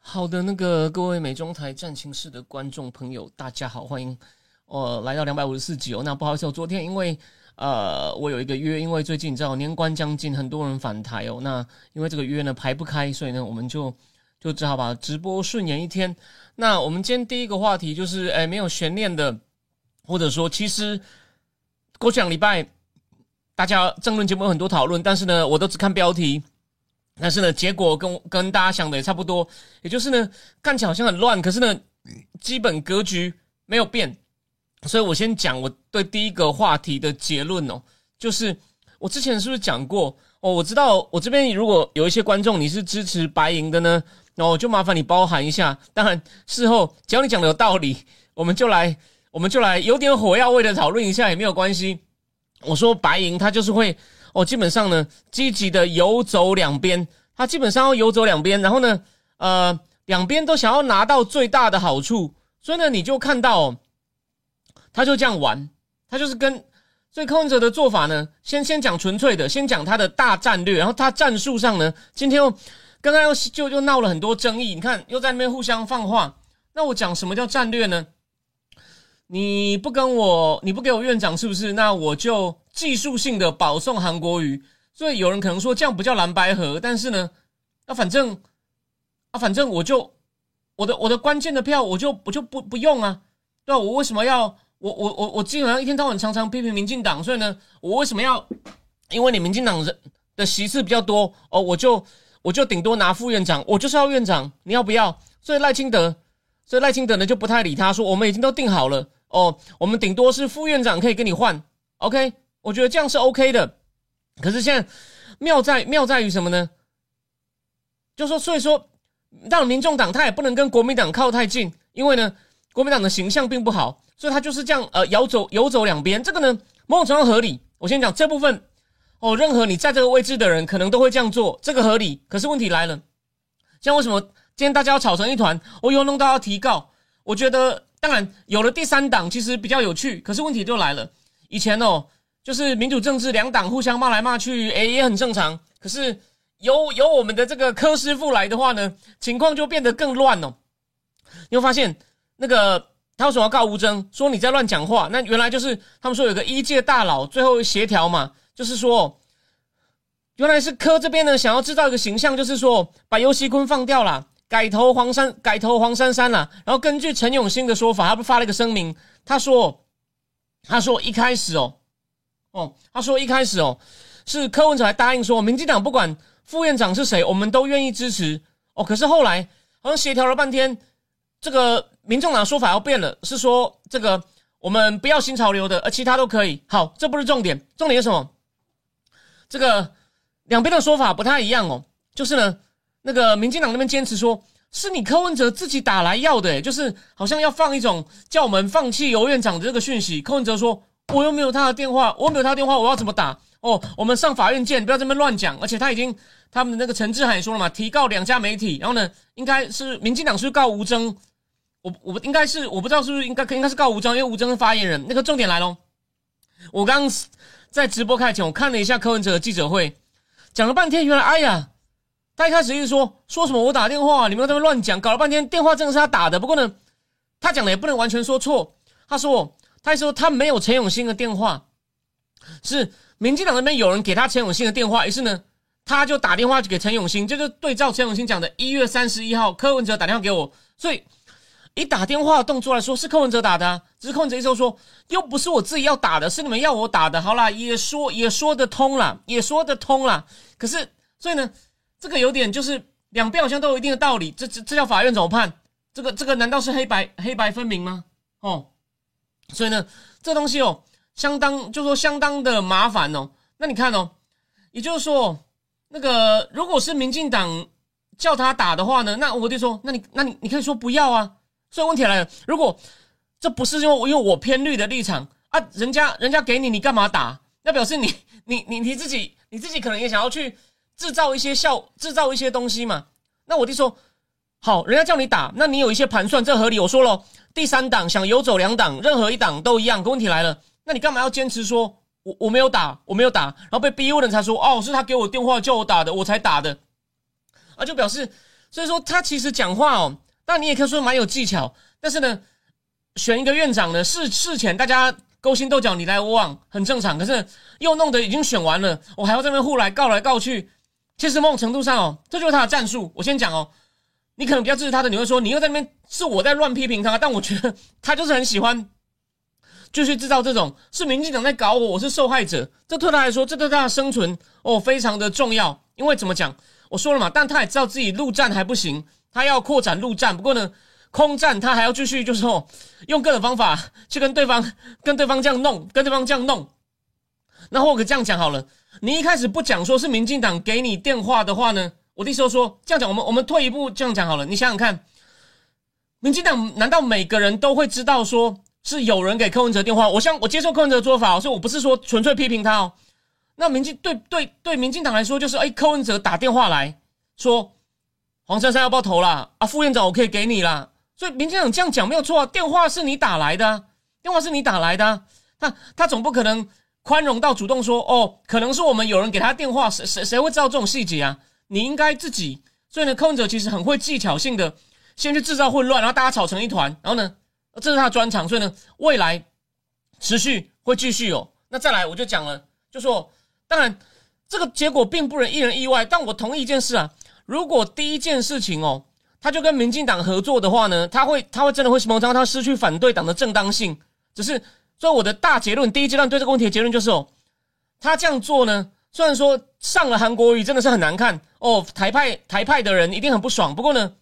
好的，那个各位美中台战情室的观众朋友，大家好，欢迎我来到两百五十四集哦。那不好意思，我昨天因为呃我有一个约，因为最近你知道年关将近，很多人返台哦。那因为这个约呢排不开，所以呢我们就就只好把直播顺延一天。那我们今天第一个话题就是哎没有悬念的，或者说其实过去两礼拜大家争论节目有很多讨论，但是呢我都只看标题。但是呢，结果跟跟大家想的也差不多，也就是呢，看起来好像很乱，可是呢，基本格局没有变。所以我先讲我对第一个话题的结论哦，就是我之前是不是讲过哦？我知道我这边如果有一些观众你是支持白银的呢，哦，就麻烦你包含一下。当然事后只要你讲的有道理，我们就来我们就来有点火药味的讨论一下也没有关系。我说白银它就是会。哦，基本上呢，积极的游走两边，他基本上要游走两边，然后呢，呃，两边都想要拿到最大的好处，所以呢，你就看到，他就这样玩，他就是跟所以柯文哲的做法呢，先先讲纯粹的，先讲他的大战略，然后他战术上呢，今天又刚刚又就又闹了很多争议，你看又在那边互相放话，那我讲什么叫战略呢？你不跟我，你不给我院长是不是？那我就技术性的保送韩国瑜。所以有人可能说这样不叫蓝白合，但是呢，那反正啊，反正我就我的我的关键的票我就我就不不用啊，对吧？我为什么要我我我我基本上一天到晚常常批评民进党，所以呢，我为什么要因为你民进党人的席次比较多哦，我就我就顶多拿副院长，我就是要院长，你要不要？所以赖清德，所以赖清德呢就不太理他，说我们已经都定好了。哦，我们顶多是副院长可以跟你换，OK？我觉得这样是 OK 的。可是现在妙在妙在于什么呢？就说所以说，让民众党他也不能跟国民党靠太近，因为呢，国民党的形象并不好，所以他就是这样呃游走游走两边。这个呢，某种程度合理。我先讲这部分哦，任何你在这个位置的人可能都会这样做，这个合理。可是问题来了，像为什么今天大家要吵成一团？我又弄到要提告，我觉得。当然，有了第三党，其实比较有趣。可是问题就来了，以前哦，就是民主政治两党互相骂来骂去，诶，也很正常。可是有有我们的这个柯师傅来的话呢，情况就变得更乱哦。你会发现，那个他为什么要告吴征，说你在乱讲话？那原来就是他们说有个一届大佬最后协调嘛，就是说，原来是柯这边呢想要制造一个形象，就是说把尤熙坤放掉了。改投黄山，改投黄珊珊了。然后根据陈永新的说法，他不发了一个声明，他说：“他说一开始哦，哦，他说一开始哦，是柯文哲还答应说，民进党不管副院长是谁，我们都愿意支持哦。可是后来好像协调了半天，这个民众党说法要变了，是说这个我们不要新潮流的，而其他都可以。好，这不是重点，重点是什么？这个两边的说法不太一样哦，就是呢。”那个民进党那边坚持说，是你柯文哲自己打来要的，就是好像要放一种叫我们放弃游院长的这个讯息。柯文哲说，我又没有他的电话，我没有他的电话，我要怎么打？哦，我们上法院见，不要这么乱讲。而且他已经，他们的那个陈志海也说了嘛，提告两家媒体，然后呢，应该是民进党是告吴征，我我应该是我不知道是不是应该应该是告吴征，因为吴征是发言人。那个重点来喽，我刚在直播开前，我看了一下柯文哲的记者会，讲了半天，原来哎呀。他一开始一直说说什么我打电话，你们在乱讲，搞了半天电话真的是他打的。不过呢，他讲的也不能完全说错。他说，他还说他没有陈永新的电话，是民进党那边有人给他陈永新的电话，于是呢，他就打电话给陈永新，就是对照陈永新讲的，一月三十一号柯文哲打电话给我，所以以打电话的动作来说是柯文哲打的，只是柯文哲一直说又不是我自己要打的，是你们要我打的。好啦，也说也说得通了，也说得通了。可是所以呢？这个有点就是两边好像都有一定的道理，这这这叫法院怎么判？这个这个难道是黑白黑白分明吗？哦，所以呢，这东西哦，相当就说相当的麻烦哦。那你看哦，也就是说，那个如果是民进党叫他打的话呢，那我就说，那你那你你可以说不要啊，所以问题来了，如果这不是因为因为我偏绿的立场啊，人家人家给你，你干嘛打？那表示你你你你自己你自己可能也想要去制造一些效，制造一些东西嘛。那我弟说好，人家叫你打，那你有一些盘算，这合理。我说了，第三档想游走两档，任何一档都一样。可问题来了，那你干嘛要坚持说我我没有打，我没有打，然后被逼问了才说哦，是他给我电话叫我打的，我才打的啊，就表示所以说他其实讲话哦，但你也可以说蛮有技巧，但是呢。选一个院长呢，事事前大家勾心斗角，你来我往，很正常。可是又弄得已经选完了，我还要这边互来告来告去。其实某种程度上哦，这就是他的战术。我先讲哦，你可能比较支持他的，你会说你又在那边是我在乱批评他，但我觉得他就是很喜欢，继续制造这种是民进党在搞我，我是受害者。这对他来说，这对他的生存哦非常的重要。因为怎么讲，我说了嘛，但他也知道自己陆战还不行，他要扩展陆战。不过呢。空战他还要继续，就是说用各种方法去跟对方、跟对方这样弄，跟对方这样弄。那或者这样讲好了，你一开始不讲说是民进党给你电话的话呢，我的意思说这样讲，我们我们退一步这样讲好了。你想想看，民进党难道每个人都会知道说是有人给柯文哲电话？我想我接受柯文哲的做法，所以我不是说纯粹批评他哦。那民进对对对民进党来说，就是哎，柯文哲打电话来说黄珊珊要不要投啦？啊，副院长我可以给你啦。所以民进党这样讲没有错啊，电话是你打来的，电话是你打来的，他他总不可能宽容到主动说哦，可能是我们有人给他电话，谁谁谁会知道这种细节啊？你应该自己。所以呢，控制者其实很会技巧性的先去制造混乱，然后大家吵成一团，然后呢，这是他的专长，所以呢，未来持续会继续有。那再来我就讲了，就说当然这个结果并不能一人意外，但我同意一件事啊，如果第一件事情哦。他就跟民进党合作的话呢，他会他会真的会谋张他失去反对党的正当性。只是所以我的大结论，第一阶段对这个问题的结论就是哦，他这样做呢，虽然说上了韩国瑜真的是很难看哦，台派台派的人一定很不爽。不过呢，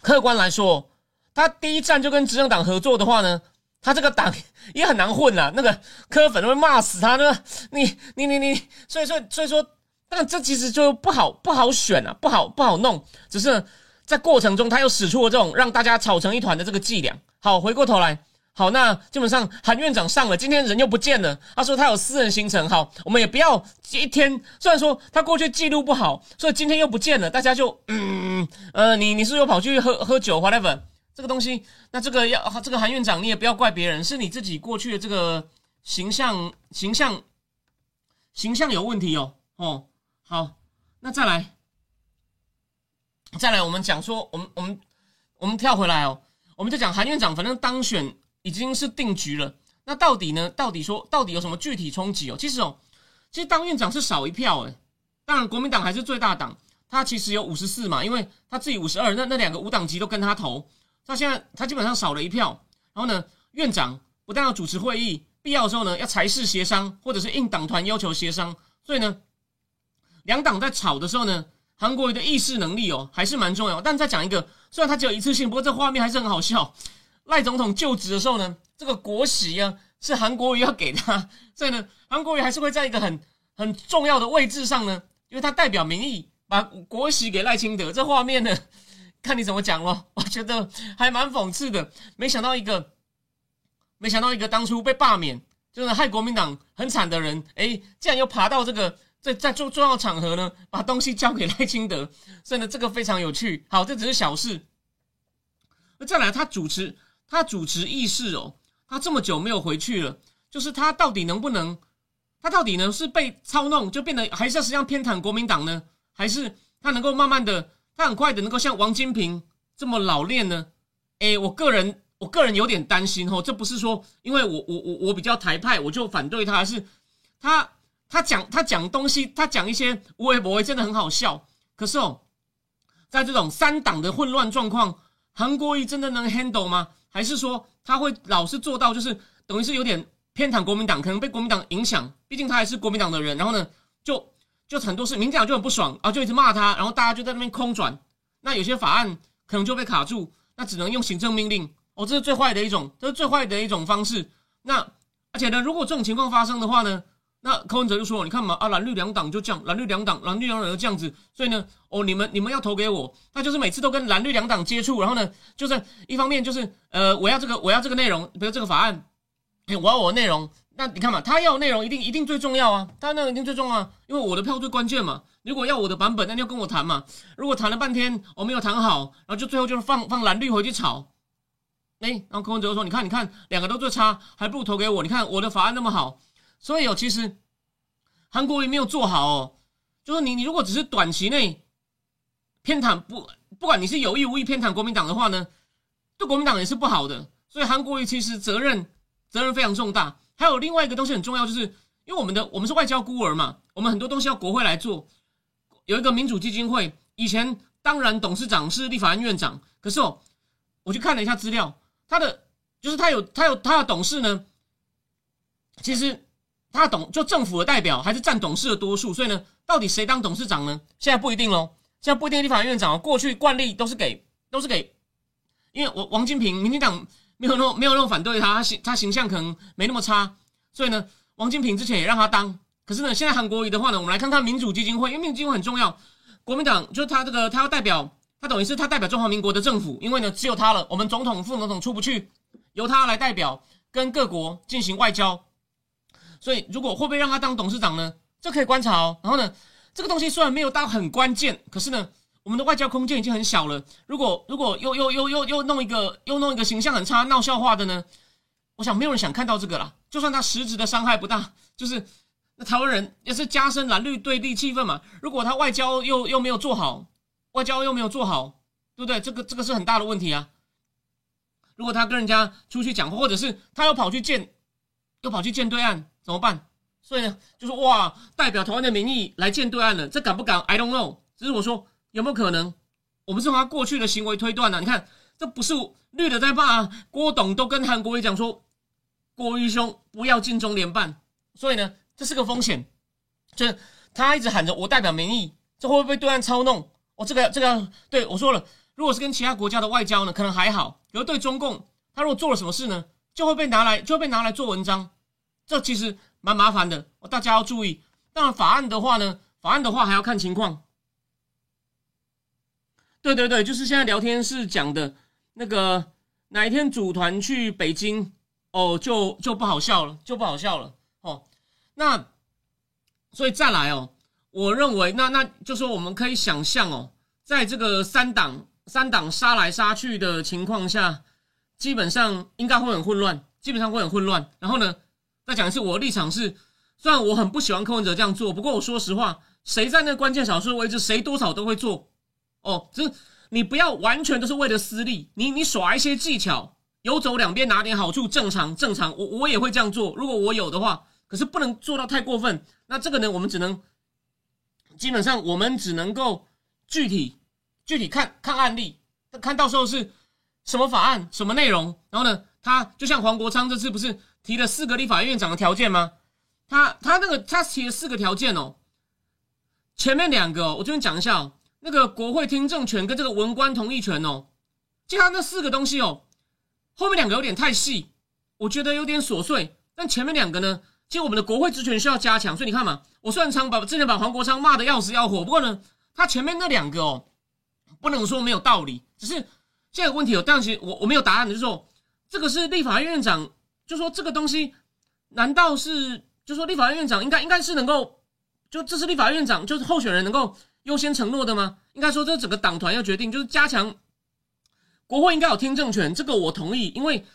客观来说，他第一站就跟执政党合作的话呢，他这个党 也很难混了。那个柯粉都会骂死他，呢。你你你你，所以说所以说，但这其实就不好不好选啊，不好不好弄，只是。在过程中，他又使出了这种让大家吵成一团的这个伎俩。好，回过头来，好，那基本上韩院长上了，今天人又不见了。他说他有私人行程。好，我们也不要一天。虽然说他过去记录不好，所以今天又不见了，大家就嗯呃，你你是又跑去喝喝酒，whatever 这个东西。那这个要这个韩院长，你也不要怪别人，是你自己过去的这个形象形象形象有问题哦。哦，好，那再来。再来，我们讲说，我们我们我们跳回来哦，我们就讲韩院长，反正当选已经是定局了。那到底呢？到底说到底有什么具体冲击哦？其实哦，其实当院长是少一票诶。当然国民党还是最大党，他其实有五十四嘛，因为他自己五十二，那那两个无党籍都跟他投。他现在他基本上少了一票。然后呢，院长不但要主持会议，必要的时候呢要裁事协商，或者是应党团要求协商。所以呢，两党在吵的时候呢。韩国瑜的议事能力哦，还是蛮重要。但再讲一个，虽然他只有一次性，不过这画面还是很好笑。赖总统就职的时候呢，这个国玺啊是韩国瑜要给他，所以呢，韩国瑜还是会在一个很很重要的位置上呢，因为他代表民意，把国玺给赖清德。这画面呢，看你怎么讲咯。我觉得还蛮讽刺的。没想到一个，没想到一个当初被罢免，就是害国民党很惨的人，哎，竟然又爬到这个。在在重重要场合呢，把东西交给赖清德，所以呢，这个非常有趣。好，这只是小事。那再来，他主持他主持议事哦，他这么久没有回去了，就是他到底能不能？他到底呢是被操弄，就变得还是要实际上偏袒国民党呢？还是他能够慢慢的，他很快的能够像王金平这么老练呢？诶，我个人我个人有点担心哦，这不是说因为我我我我比较台派，我就反对他，而是他。他讲他讲东西，他讲一些无为不为，真的很好笑。可是哦，在这种三党的混乱状况，韩国瑜真的能 handle 吗？还是说他会老是做到，就是等于是有点偏袒国民党，可能被国民党影响？毕竟他还是国民党的人。然后呢，就就很多事，民进党就很不爽啊，就一直骂他，然后大家就在那边空转。那有些法案可能就被卡住，那只能用行政命令。哦，这是最坏的一种，这是最坏的一种方式。那而且呢，如果这种情况发生的话呢？那柯文哲就说：“你看嘛，啊，蓝绿两党就这样，蓝绿两党，蓝绿两党就这样子，所以呢，哦，你们你们要投给我，他就是每次都跟蓝绿两党接触，然后呢，就是一方面就是呃，我要这个我要这个内容，比如这个法案，我要我的内容，那你看嘛，他要内容一定一定最重要啊，他那个一定最重要啊，因为我的票最关键嘛。如果要我的版本，那你要跟我谈嘛。如果谈了半天我没有谈好，然后就最后就是放放蓝绿回去吵，哎，然后柯文哲说：你看你看，两个都最差，还不如投给我，你看我的法案那么好。”所以哦，其实韩国瑜没有做好哦，就是你你如果只是短期内偏袒不不管你是有意无意偏袒国民党的话呢，对国民党也是不好的。所以韩国瑜其实责任责任非常重大。还有另外一个东西很重要，就是因为我们的我们是外交孤儿嘛，我们很多东西要国会来做。有一个民主基金会，以前当然董事长是立法院院长，可是哦，我去看了一下资料，他的就是他有他有他的董事呢，其实。他董就政府的代表还是占董事的多数，所以呢，到底谁当董事长呢？现在不一定喽。现在不一定，立法院长过去惯例都是给都是给，因为我王金平，民进党没有那么没有那么反对他，他形他形象可能没那么差，所以呢，王金平之前也让他当。可是呢，现在韩国瑜的话呢，我们来看看民主基金会，因为民主基金会很重要。国民党就是他这个他要代表，他等于是他代表中华民国的政府，因为呢只有他了，我们总统副总统出不去，由他来代表跟各国进行外交。所以，如果会不会让他当董事长呢？这可以观察哦。然后呢，这个东西虽然没有到很关键，可是呢，我们的外交空间已经很小了。如果如果又又又又又弄一个又弄一个形象很差闹笑话的呢？我想没有人想看到这个啦。就算他实质的伤害不大，就是那台湾人也是加深蓝绿对立气氛嘛。如果他外交又又没有做好，外交又没有做好，对不对？这个这个是很大的问题啊。如果他跟人家出去讲话，或者是他又跑去见，又跑去见对岸。怎么办？所以呢，就说哇，代表台湾的民意来见对岸了，这敢不敢？I don't know。只是我说有没有可能？我们是从他过去的行为推断呢？你看，这不是绿的在骂啊郭董，都跟韩国瑜讲说，郭瑜兄不要进中联办。所以呢，这是个风险。就他一直喊着我代表民意，这会不会被对岸操弄？我这个这个，对我说了，如果是跟其他国家的外交呢，可能还好；，可是对中共，他如果做了什么事呢，就会被拿来，就会被拿来做文章。这其实蛮麻烦的，大家要注意。当然，法案的话呢，法案的话还要看情况。对对对，就是现在聊天室讲的那个，哪一天组团去北京，哦，就就不好笑了，就不好笑了哦。那所以再来哦，我认为那那就说我们可以想象哦，在这个三党三党杀来杀去的情况下，基本上应该会很混乱，基本上会很混乱。然后呢？再讲一次，我的立场是，虽然我很不喜欢柯文哲这样做，不过我说实话，谁在那关键少数位置，谁多少都会做。哦，这你不要完全都是为了私利，你你耍一些技巧，游走两边拿点好处，正常正常。我我也会这样做，如果我有的话，可是不能做到太过分。那这个呢，我们只能基本上我们只能够具体具体看看案例，看到时候是什么法案什么内容，然后呢，他就像黄国昌这次不是。提了四个立法院长的条件吗？他他那个他提了四个条件哦，前面两个我这边讲一下哦，那个国会听证权跟这个文官同意权哦，就他那四个东西哦，后面两个有点太细，我觉得有点琐碎，但前面两个呢，其实我们的国会职权需要加强，所以你看嘛，我虽然常把之前把黄国昌骂的要死要活，不过呢，他前面那两个哦，不能说没有道理，只是现在问题有，但其实我我没有答案的，就是说这个是立法院院长。就说这个东西，难道是就说立法院院长应该应该是能够，就这是立法院长就是候选人能够优先承诺的吗？应该说这整个党团要决定，就是加强国会应该有听证权，这个我同意。因为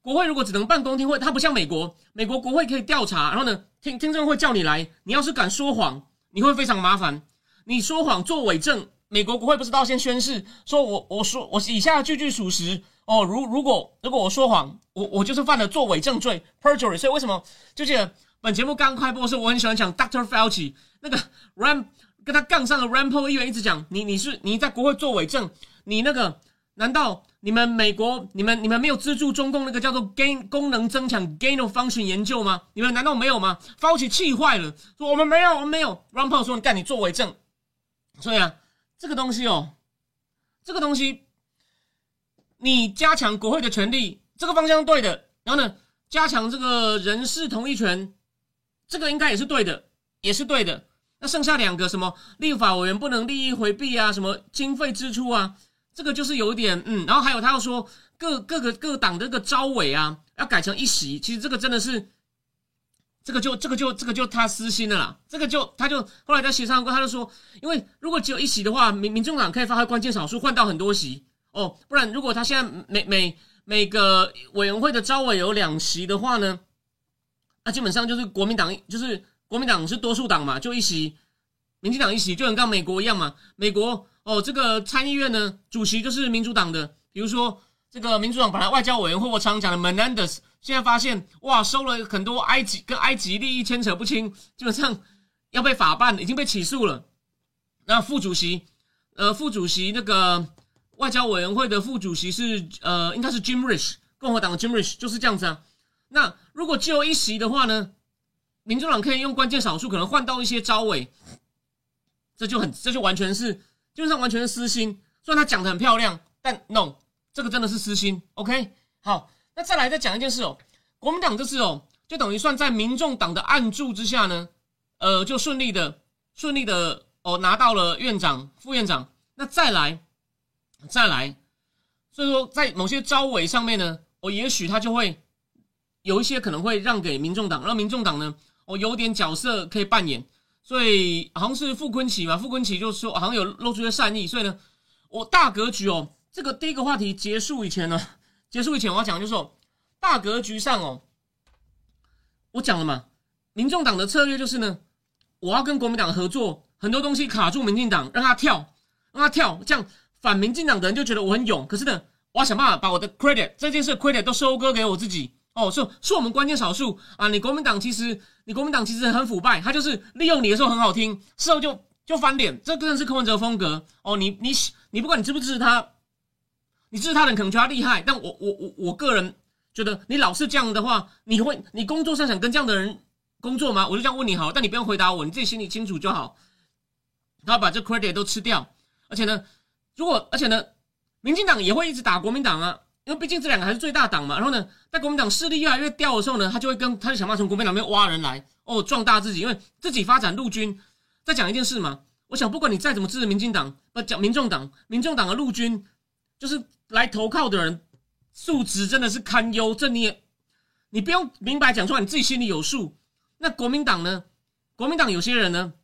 国会如果只能办公听会，它不像美国，美国国会可以调查，然后呢听听证会叫你来，你要是敢说谎，你会非常麻烦。你说谎做伪证，美国国会不是道先宣誓，说我我说我以下句句属实。哦，如如果如果我说谎，我我就是犯了作伪证罪 （perjury）。所以为什么就记得本节目刚开播的时候，我很喜欢讲 Doctor Fauci 那个 Ram 跟他杠上的 Rampo 议员一直讲你你是你在国会作伪证，你那个难道你们美国你们你们没有资助中共那个叫做 gain 功能增强 gain of function 研究吗？你们难道没有吗？Fauci 气坏了，说我们没有我们没有。Rampo 说你干你作伪证，所以啊这个东西哦，这个东西。你加强国会的权利，这个方向对的。然后呢，加强这个人事同意权，这个应该也是对的，也是对的。那剩下两个什么立法委员不能利益回避啊，什么经费支出啊，这个就是有点嗯。然后还有他要说各各个各党的个招委啊，要改成一席，其实这个真的是。这个就这个就这个就他私心的啦，这个就他就后来在协商过，他就说，因为如果只有一席的话，民民众党可以发挥关键少数，换到很多席哦。不然如果他现在每每每个委员会的招委有两席的话呢，那基本上就是国民党就是国民党是多数党嘛，就一席，民进党一席，就跟刚美国一样嘛。美国哦，这个参议院呢主席就是民主党的，比如说这个民主党本来外交委员会我常讲的 Menendez。现在发现哇，收了很多埃及跟埃及利益牵扯不清，基本上要被法办，已经被起诉了。那副主席，呃，副主席那个外交委员会的副主席是呃，应该是 Jim Rich，共和党的 Jim Rich，就是这样子啊。那如果只有一席的话呢，民主党可以用关键少数，可能换到一些招委，这就很，这就完全是基本上完全是私心。虽然他讲的很漂亮，但 no，这个真的是私心。OK，好。那再来再讲一件事哦，国民党这次哦，就等于算在民众党的暗助之下呢，呃，就顺利的顺利的哦拿到了院长、副院长。那再来再来，所以说在某些招委上面呢，哦，也许他就会有一些可能会让给民众党，让民众党呢，哦，有点角色可以扮演。所以好像是傅昆奇嘛，傅昆奇就说好像有露出些善意。所以呢，我大格局哦，这个第一个话题结束以前呢。结束以前，我要讲就是说，大格局上哦，我讲了嘛，民众党的策略就是呢，我要跟国民党合作，很多东西卡住民进党，让他跳，让他跳，这样反民进党的人就觉得我很勇。可是呢，我要想办法把我的 credit 这件事 credit 都收割给我自己。哦，说说我们关键少数啊，你国民党其实你国民党其实很腐败，他就是利用你的时候很好听，事后就就翻脸，这真的是柯文哲风格。哦，你你你不管你支不支持他。你支持他人可能觉得他厉害，但我我我我个人觉得你老是这样的话，你会你工作上想跟这样的人工作吗？我就这样问你好，但你不用回答我，你自己心里清楚就好。他把这 credit 都吃掉，而且呢，如果而且呢，民进党也会一直打国民党啊，因为毕竟这两个还是最大党嘛。然后呢，在国民党势力越来越掉的时候呢，他就会跟他就想办法从国民党那边挖人来哦，壮大自己，因为自己发展陆军。再讲一件事嘛，我想不管你再怎么支持民进党，不讲民众党，民众党的陆军就是。来投靠的人素质真的是堪忧，这你也你不用明白讲出来，你自己心里有数。那国民党呢？国民党有些人呢，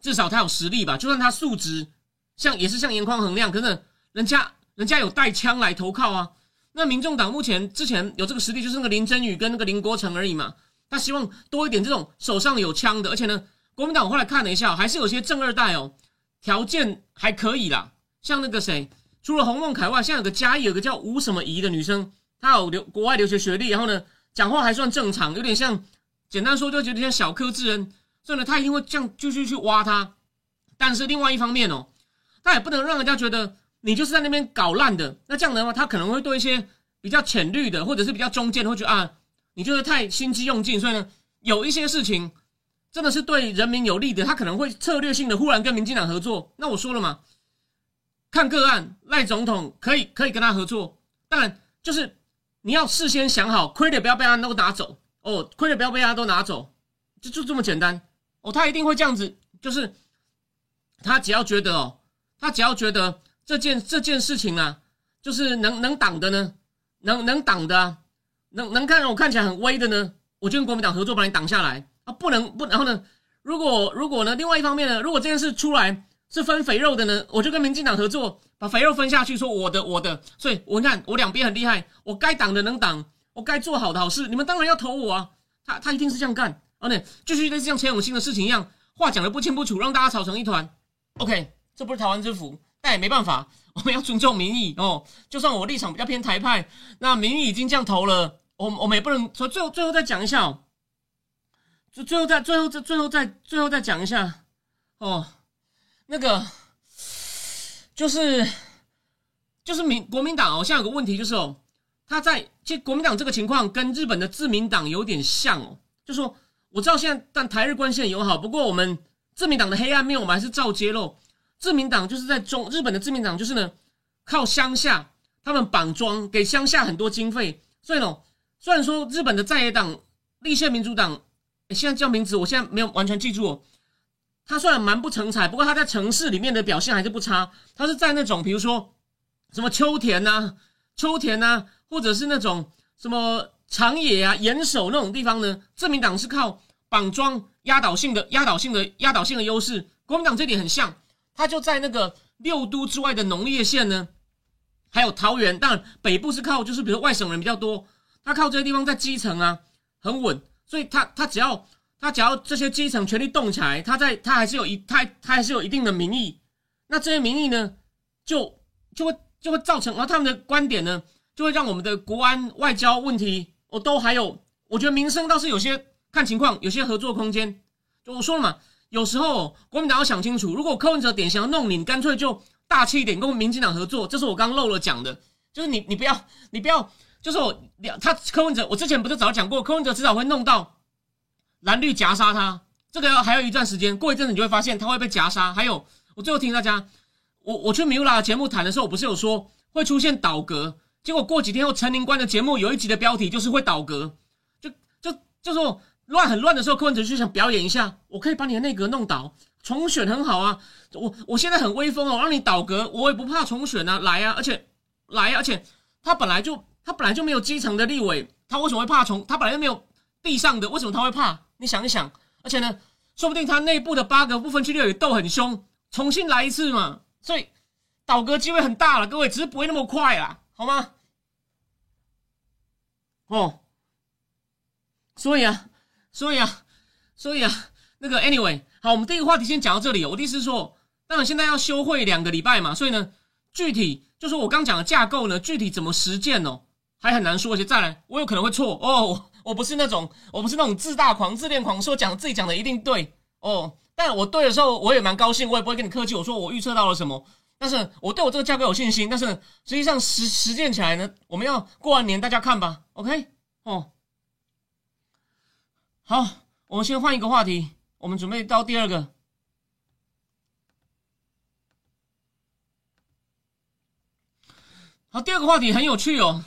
至少他有实力吧，就算他素质像也是像严匡衡那样，可是人家人家有带枪来投靠啊。那民众党目前之前有这个实力，就是那个林真宇跟那个林国成而已嘛。他希望多一点这种手上有枪的，而且呢，国民党我后来看了一下，还是有些正二代哦，条件还可以啦，像那个谁。除了洪孟凯外，现在有个嘉义有个叫吴什么怡的女生，她有留国外留学学历，然后呢，讲话还算正常，有点像，简单说就觉得像小柯智恩，所以呢，他一定会这样继续去挖他。但是另外一方面哦，他也不能让人家觉得你就是在那边搞烂的。那这样的话，他可能会对一些比较浅绿的，或者是比较中间的，会觉得啊，你就是太心机用尽。所以呢，有一些事情真的是对人民有利的，他可能会策略性的忽然跟民进党合作。那我说了嘛。看个案，赖总统可以可以跟他合作，当然就是你要事先想好，亏的不要被他都拿走哦，亏的不要被他都拿走，就就这么简单哦。他一定会这样子，就是他只要觉得哦，他只要觉得这件这件事情啊，就是能能挡的呢，能能挡的啊，能能看我看起来很威的呢，我就跟国民党合作把你挡下来啊，不能不然后呢，如果如果呢，另外一方面呢，如果这件事出来。是分肥肉的呢，我就跟民进党合作，把肥肉分下去，说我的我的，所以我看我两边很厉害，我该挡的能挡，我该做好的好事，你们当然要投我啊！他他一定是这样干，而且就是类似像钱永新的事情一样，话讲的不清不楚，让大家吵成一团。OK，这不是台湾之福，但也没办法，我们要尊重民意哦。就算我立场比较偏台派，那民意已经这样投了，我我们也不能说最后最后再讲一下哦，最最后再最后再最后再最后再讲一下哦。那个就是就是民国民党哦，现在有个问题就是哦，他在其实国民党这个情况跟日本的自民党有点像哦，就说我知道现在但台日关系很友好，不过我们自民党的黑暗面我们还是照揭露。自民党就是在中日本的自民党就是呢靠乡下他们绑桩给乡下很多经费，所以呢虽然说日本的在野党立宪民主党，现在叫名字，我现在没有完全记住。哦他虽然蛮不成才，不过他在城市里面的表现还是不差。他是在那种比如说什么秋田呐、秋田呐，或者是那种什么长野啊、岩手那种地方呢，自民党是靠绑桩压倒性的、压倒性的、压倒性的优势。国民党这点很像，他就在那个六都之外的农业县呢，还有桃园，当然北部是靠就是比如外省人比较多，他靠这些地方在基层啊很稳，所以他他只要。他只要这些基层权力动起来，他在他还是有一他他还是有一定的民意，那这些民意呢，就就会就会造成，而他们的观点呢，就会让我们的国安外交问题，我都还有，我觉得民生倒是有些看情况，有些合作空间。就我说了嘛，有时候国民党要想清楚，如果柯文哲点想要弄你，你干脆就大气一点，跟民进党合作。这是我刚漏了讲的，就是你你不要你不要，就是我他柯文哲，我之前不是早讲过，柯文哲迟早会弄到。蓝绿夹杀他，这个要还有一段时间，过一阵子你就会发现他会被夹杀。还有，我最后提醒大家，我我去米乌拉的节目谈的时候，我不是有说会出现倒戈？结果过几天后，陈宁官的节目有一集的标题就是会倒戈，就就就说乱很乱的时候，柯文哲就想表演一下，我可以把你的内阁弄倒，重选很好啊，我我现在很威风哦，让你倒阁，我也不怕重选啊，来啊，而且来啊，而且他本来就他本来就没有基层的立委，他为什么会怕重？他本来就没有地上的，为什么他会怕？你想一想，而且呢，说不定他内部的八个不分区立委斗很凶，重新来一次嘛，所以倒阁机会很大了，各位，只是不会那么快啦，好吗？哦，所以啊，所以啊，所以啊，那个 anyway，好，我们第一个话题先讲到这里。我的意思是说，当然现在要休会两个礼拜嘛，所以呢，具体就是我刚讲的架构呢，具体怎么实践哦，还很难说。而且再来，我有可能会错哦。我不是那种，我不是那种自大狂、自恋狂，说讲自己讲的一定对哦。但我对的时候，我也蛮高兴，我也不会跟你客气。我说我预测到了什么，但是我对我这个架构有信心。但是实际上实实践起来呢，我们要过完年大家看吧。OK，哦，好，我们先换一个话题，我们准备到第二个。好，第二个话题很有趣哦，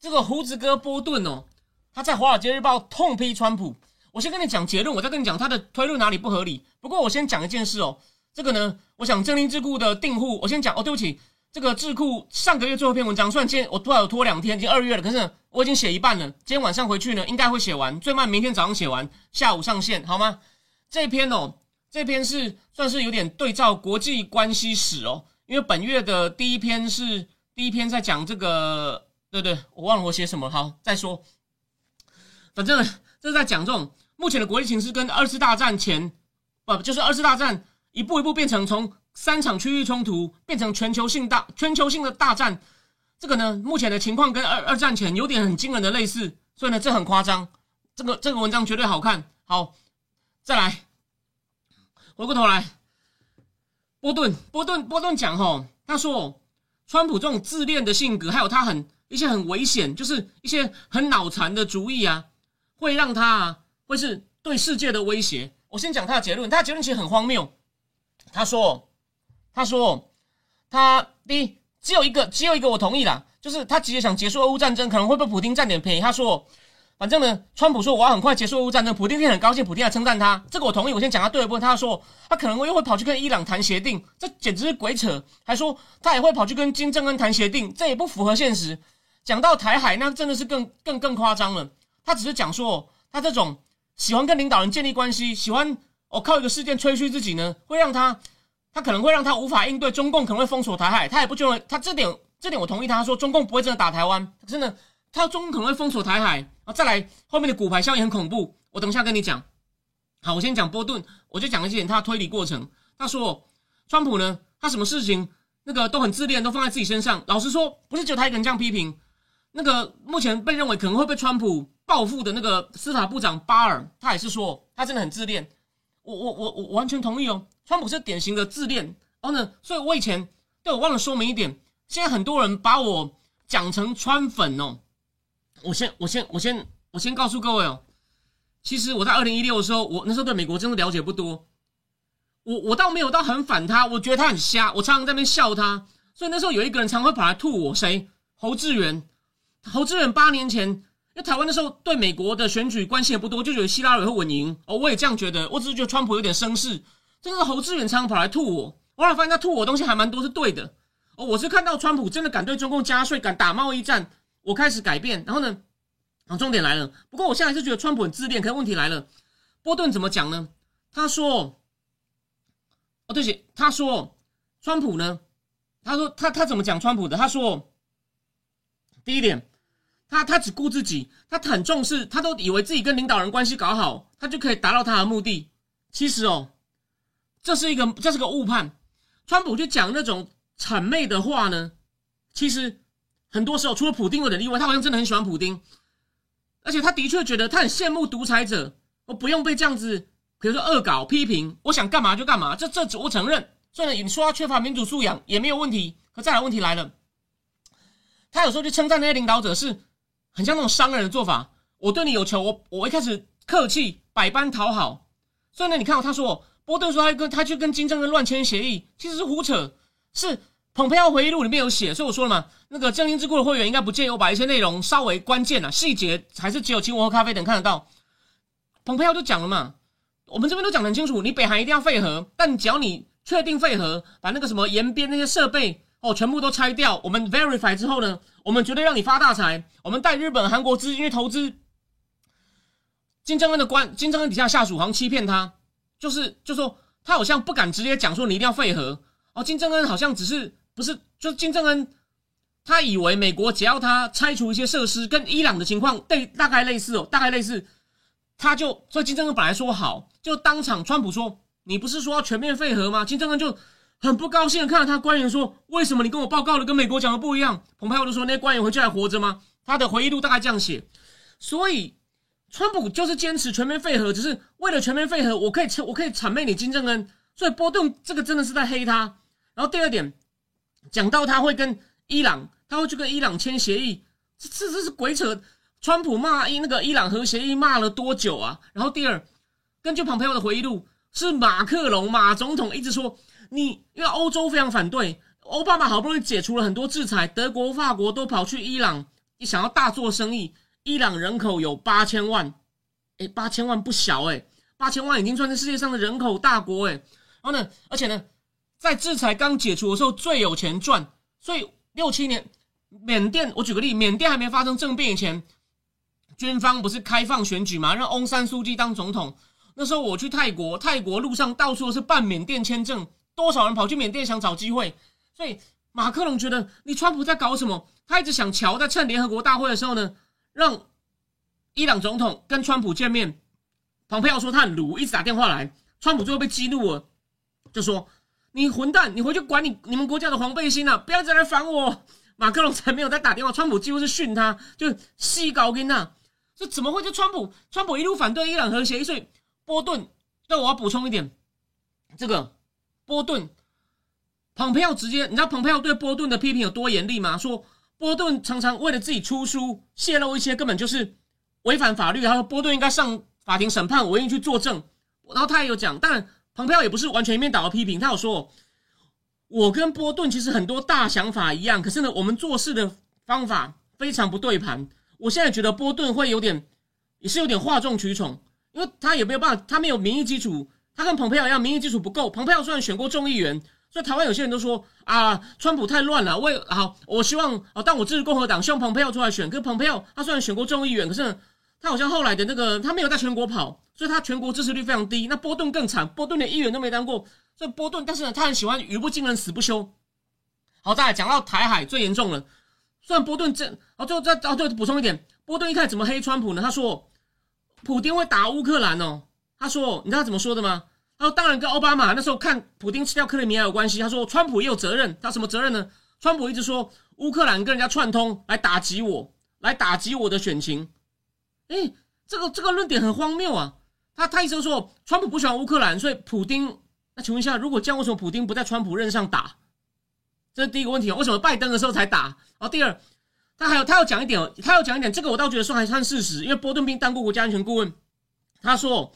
这个胡子哥波顿哦。他在《华尔街日报》痛批川普。我先跟你讲结论，我再跟你讲他的推论哪里不合理。不过我先讲一件事哦，这个呢，我想正林智库的订户，我先讲哦。对不起，这个智库上个月最后一篇文章，虽然今天我拖有拖两天，已经二月了，可是我已经写一半了。今天晚上回去呢，应该会写完，最慢明天早上写完，下午上线，好吗？这篇哦，这篇是算是有点对照国际关系史哦，因为本月的第一篇是第一篇在讲这个，对对，我忘了我写什么，好再说。反正这是在讲这种目前的国际形势跟二次大战前，不就是二次大战一步一步变成从三场区域冲突变成全球性大全球性的大战，这个呢目前的情况跟二二战前有点很惊人的类似，所以呢这很夸张，这个这个文章绝对好看。好，再来，回过头来，波顿波顿波顿讲吼，他说川普这种自恋的性格，还有他很一些很危险，就是一些很脑残的主意啊。会让他啊，会是对世界的威胁。我先讲他的结论，他的结论其实很荒谬。他说：“他说，他第一只有一个，只有一个我同意啦，就是他直接想结束俄乌战争，可能会被普京占点便宜。”他说：“反正呢，川普说我要很快结束俄乌战争，普京也很高兴，普京还称赞他，这个我同意。我先讲他对的部分。他说他可能又会跑去跟伊朗谈协定，这简直是鬼扯。还说他也会跑去跟金正恩谈协定，这也不符合现实。讲到台海，那真的是更更更夸张了。”他只是讲说，他这种喜欢跟领导人建立关系，喜欢哦靠一个事件吹嘘自己呢，会让他，他可能会让他无法应对中共可能会封锁台海，他也不觉得他这点这点我同意他说中共不会真的打台湾，真的他中共可能会封锁台海啊，再来后面的骨牌效应很恐怖，我等一下跟你讲。好，我先讲波顿，我就讲一点他的推理过程。他说，川普呢，他什么事情那个都很自恋，都放在自己身上。老实说，不是只有他一个人这样批评。那个目前被认为可能会被川普报复的那个司法部长巴尔，他也是说他真的很自恋。我我我我完全同意哦，川普是典型的自恋。然后呢，所以我以前对我忘了说明一点，现在很多人把我讲成川粉哦。我先我先我先我先告诉各位哦，其实我在二零一六的时候，我那时候对美国真的了解不多。我我倒没有到很反他，我觉得他很瞎，我常常在那边笑他。所以那时候有一个人常会跑来吐我，谁？侯志远。侯志远八年前因为台湾那时候对美国的选举关系也不多，就觉得希拉里会稳赢哦，我也这样觉得，我只是觉得川普有点声势。这个侯志远常跑来吐我，我后来发现他吐我东西还蛮多是对的哦。我是看到川普真的敢对中共加税，敢打贸易战，我开始改变。然后呢，啊，重点来了。不过我现在还是觉得川普很自恋。可是问题来了，波顿怎么讲呢？他说，哦，对不起，他说川普呢，他说他他怎么讲川普的？他说，第一点。他他只顾自己，他很重视，他都以为自己跟领导人关系搞好，他就可以达到他的目的。其实哦，这是一个这是个误判。川普去讲那种谄媚的话呢，其实很多时候除了普丁有点例外，他好像真的很喜欢普丁，而且他的确觉得他很羡慕独裁者，我不用被这样子，比如说恶搞批评，我想干嘛就干嘛，这这我承认。所以你说他缺乏民主素养也没有问题。可再来问题来了，他有时候就称赞那些领导者是。很像那种商人的做法，我对你有求，我我一开始客气，百般讨好。所以呢，你看到他说，波顿说他跟他去跟金正恩乱签协议，其实是胡扯。是蓬佩奥回忆录里面有写，所以我说了嘛，那个正音之库的会员应该不介意我把一些内容稍微关键啊细节，还是只有请我喝咖啡等看得到。蓬佩奥就讲了嘛，我们这边都讲得很清楚，你北韩一定要废核，但只要你确定废核，把那个什么延边那些设备。哦，全部都拆掉。我们 verify 之后呢，我们绝对让你发大财。我们带日本、韩国资金去投资。金正恩的官，金正恩底下下属好像欺骗他，就是就说他好像不敢直接讲说你一定要废核。哦，金正恩好像只是不是，就金正恩他以为美国只要他拆除一些设施，跟伊朗的情况对大概类似哦，大概类似，他就所以金正恩本来说好，就当场川普说你不是说要全面废核吗？金正恩就。很不高兴看到他官员说：“为什么你跟我报告的跟美国讲的不一样？”蓬佩奥就说：“那些官员回去还活着吗？”他的回忆录大概这样写。所以，川普就是坚持全面废核，只是为了全面废核，我可以我可以谄媚你金正恩。所以波顿这个真的是在黑他。然后第二点，讲到他会跟伊朗，他会去跟伊朗签协议，这这这是鬼扯。川普骂伊那个伊朗核协议骂了多久啊？然后第二，根据蓬佩奥的回忆录，是马克龙马总统一直说。你因为欧洲非常反对，奥巴马好不容易解除了很多制裁，德国、法国都跑去伊朗，你想要大做生意。伊朗人口有八千万，哎，八千万不小哎，八千万已经算是世界上的人口大国哎。然后呢，而且呢，在制裁刚解除的时候最有钱赚，所以六七年，缅甸，我举个例，缅甸还没发生政变以前，军方不是开放选举嘛，让翁山书记当总统。那时候我去泰国，泰国路上到处都是办缅甸签证。多少人跑去缅甸想找机会？所以马克龙觉得你川普在搞什么？他一直想瞧，在趁联合国大会的时候呢，让伊朗总统跟川普见面。蓬佩奥说他很鲁，一直打电话来，川普最后被激怒了，就说：“你混蛋，你回去管你你们国家的黄背心啊，不要再来烦我。”马克龙才没有在打电话，川普几乎是训他，就西高跟呐。这怎么会？就川普，川普一路反对伊朗核协议，所以波顿。但我要补充一点，这个。波顿，蓬佩奥直接，你知道蓬佩奥对波顿的批评有多严厉吗？说波顿常常为了自己出书，泄露一些根本就是违反法律。他说波顿应该上法庭审判，我愿意去作证。然后他也有讲，但蓬佩奥也不是完全一面倒的批评。他有说，我跟波顿其实很多大想法一样，可是呢，我们做事的方法非常不对盘。我现在觉得波顿会有点，也是有点哗众取宠，因为他也没有办法，他没有民意基础。他跟蓬佩奥一样，民意基础不够。蓬佩奥虽然选过众议员，所以台湾有些人都说啊，川普太乱了。为好，我希望啊，但我支持共和党，希望蓬佩奥出来选。可是蓬佩奥他虽然选过众议员，可是他好像后来的那个他没有在全国跑，所以他全国支持率非常低。那波顿更惨，波顿连议员都没当过。所以波顿，但是呢，他很喜欢语不惊人死不休。好，再来讲到台海最严重了。虽然波顿这，哦，最后再哦，对，补充一点，波顿一开始怎么黑川普呢？他说，普京会打乌克兰哦。他说：“你知道他怎么说的吗？然后当然跟奥巴马那时候看普京吃掉克里米亚有关系。他说川普也有责任。他什么责任呢？川普一直说乌克兰跟人家串通来打击我，来打击我的选情。哎，这个这个论点很荒谬啊！他他意思说川普不喜欢乌克兰，所以普京。那请问一下，如果这样，为什么普京不在川普任上打？这是第一个问题。为什么拜登的时候才打？哦，第二，他还有他要讲一点，他要讲一点，这个我倒觉得说还算事实，因为波顿兵当过国家安全顾问，他说。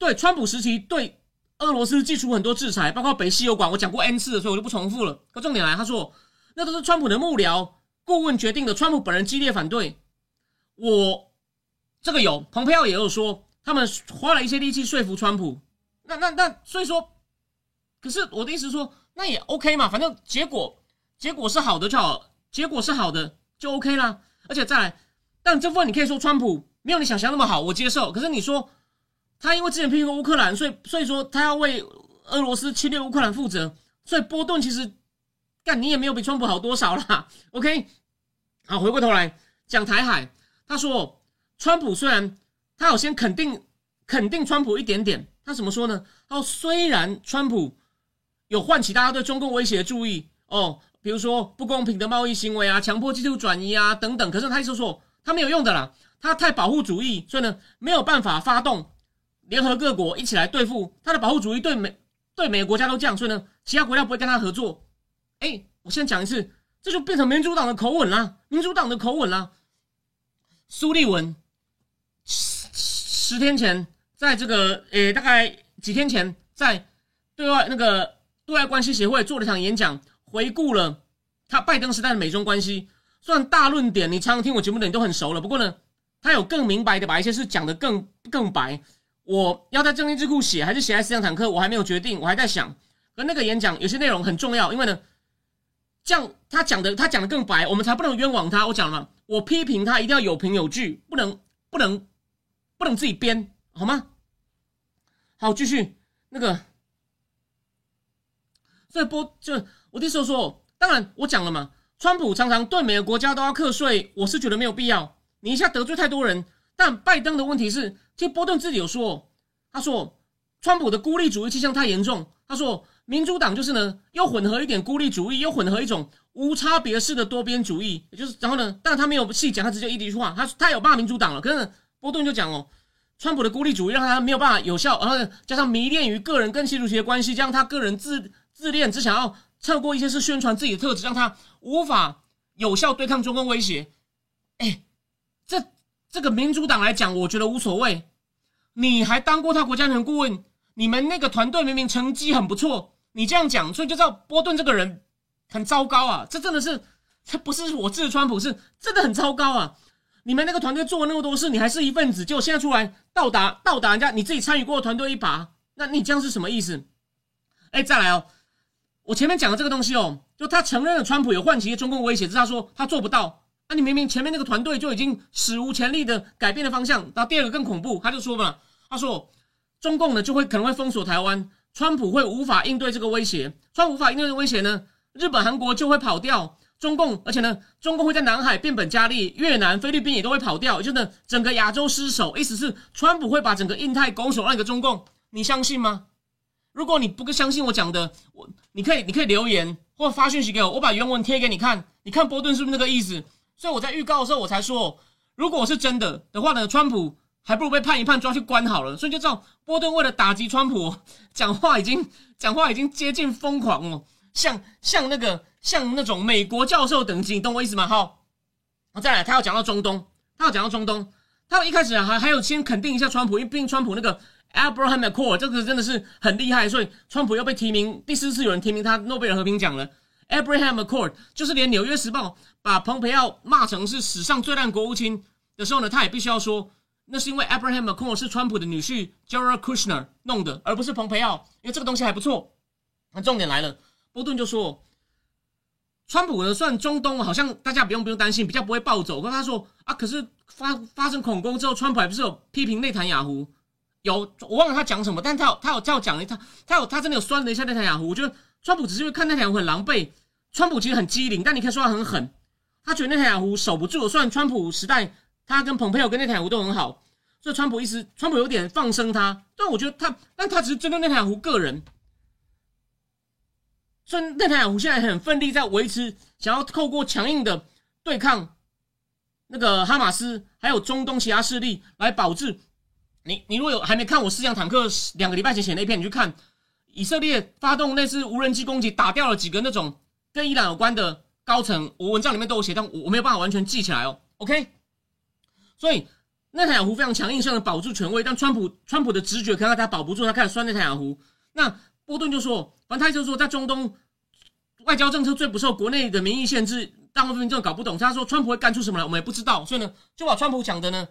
对，川普时期对俄罗斯寄出很多制裁，包括北溪油管，我讲过 N 次了，所以我就不重复了。可重点来，他说那都是川普的幕僚顾问决定的，川普本人激烈反对。我这个有，蓬佩奥也有说，他们花了一些力气说服川普。那那那，所以说，可是我的意思说，那也 OK 嘛，反正结果结果是好的就好，结果是好的就 OK 啦。而且再来，但这部分你可以说川普没有你想象那么好，我接受。可是你说他因为之前批评过乌克兰，所以所以说他要为俄罗斯侵略乌克兰负责，所以波顿其实干你也没有比川普好多少啦。OK，好，回过头来讲台海，他说川普虽然他好先肯定肯定川普一点点。他怎么说呢？他说：“虽然川普有唤起大家对中共威胁的注意哦，比如说不公平的贸易行为啊、强迫技术转移啊等等，可是他意思说他没有用的啦，他太保护主义，所以呢没有办法发动联合各国一起来对付他的保护主义。对美对每个国家都这样，所以呢其他国家不会跟他合作。哎，我先讲一次，这就变成民主党的口吻啦，民主党的口吻啦。苏利文十十天前。”在这个诶，大概几天前，在对外那个对外关系协会做了场演讲，回顾了他拜登时代的美中关系。虽然大论点你常常听我节目的你都很熟了，不过呢，他有更明白的把一些事讲得更更白。我要在正义智库写，还是写在思想坦克，我还没有决定，我还在想。而那个演讲有些内容很重要，因为呢，这样他讲的他讲的更白，我们才不能冤枉他。我讲了嘛，我批评他一定要有凭有据，不能不能不能自己编。好吗？好，继续那个。所以波就我的时候说，当然我讲了嘛，川普常常对每个国家都要课税，我是觉得没有必要。你一下得罪太多人。但拜登的问题是，其实波顿自己有说，他说川普的孤立主义倾向太严重。他说民主党就是呢，又混合一点孤立主义，又混合一种无差别式的多边主义。就是然后呢，但他没有细讲，他直接一句话，他他有骂民主党了。可是波顿就讲哦。川普的孤立主义让他没有办法有效，然后加上迷恋于个人跟习主席的关系，加上他个人自自恋，只想要透过一些事宣传自己的特质，让他无法有效对抗中共威胁。哎，这个民主党来讲，我觉得无所谓。你还当过他国家安全顾问，你们那个团队明明成绩很不错，你这样讲，所以就知道波顿这个人很糟糕啊！这真的是，这不是我支持川普，是真的很糟糕啊！你们那个团队做了那么多事，你还是一份子，就现在出来倒打倒打人家，你自己参与过的团队一把，那你这样是什么意思？哎，再来哦，我前面讲的这个东西哦，就他承认了川普有唤起中共威胁，是他说他做不到，那你明明前面那个团队就已经史无前例的改变了方向。那第二个更恐怖，他就说嘛，他说中共呢就会可能会封锁台湾，川普会无法应对这个威胁，川普无法应对这个威胁呢，日本、韩国就会跑掉。中共，而且呢，中共会在南海变本加厉，越南、菲律宾也都会跑掉，就呢，整个亚洲失守。意思是，川普会把整个印太拱手让给中共，你相信吗？如果你不相信我讲的，我你可以你可以留言或发讯息给我，我把原文贴给你看，你看波顿是不是那个意思？所以我在预告的时候我才说，如果是真的的话呢，川普还不如被判一判，抓去关好了。所以就知道波顿为了打击川普，讲话已经讲话已经接近疯狂哦，像像那个。像那种美国教授等级，你懂我意思吗？好，再来，他要讲到中东，他要讲到中东，他一开始还还有先肯定一下川普，因为毕竟川普那个 Abraham Accord 这个真的是很厉害，所以川普又被提名第四次有人提名他诺贝尔和平奖了。Abraham Accord 就是连纽约时报把蓬佩奥骂成是史上最烂国务卿的时候呢，他也必须要说，那是因为 Abraham Accord 是川普的女婿 Jared Kushner 弄的，而不是蓬佩奥，因为这个东西还不错。那重点来了，波顿就说。川普呢，算中东好像大家不用不用担心，比较不会暴走。跟他说啊，可是发发生恐攻之后，川普还不是有批评内塔雅胡？有我忘了他讲什么，但他有他有叫讲他他有他真的有酸了一下内塔雅胡。我觉得川普只是因为看内塔雅胡很狼狈，川普其实很机灵，但你可以说他很狠。他觉得内塔雅胡守不住。虽然川普时代他跟蓬佩奥跟内塔雅胡都很好，所以川普意思川普有点放生他，但我觉得他但他只是针对内塔雅胡个人。所以内塔尼亚胡现在很奋力在维持，想要透过强硬的对抗那个哈马斯，还有中东其他势力来保质。你你如果有还没看我四辆坦克两个礼拜前写那篇，你去看以色列发动类似无人机攻击，打掉了几个那种跟伊朗有关的高层，我文章里面都有写，但我我没有办法完全记起来哦。OK，所以内塔尼亚胡非常强硬，想要保住权威，但川普川普的直觉看到他保不住，他开始酸内塔尼亚胡。那波顿就说，反正他就说，在中东外交政策最不受国内的民意限制，大部分民众搞不懂。他说，川普会干出什么来，我们也不知道。所以呢，就把川普讲的呢，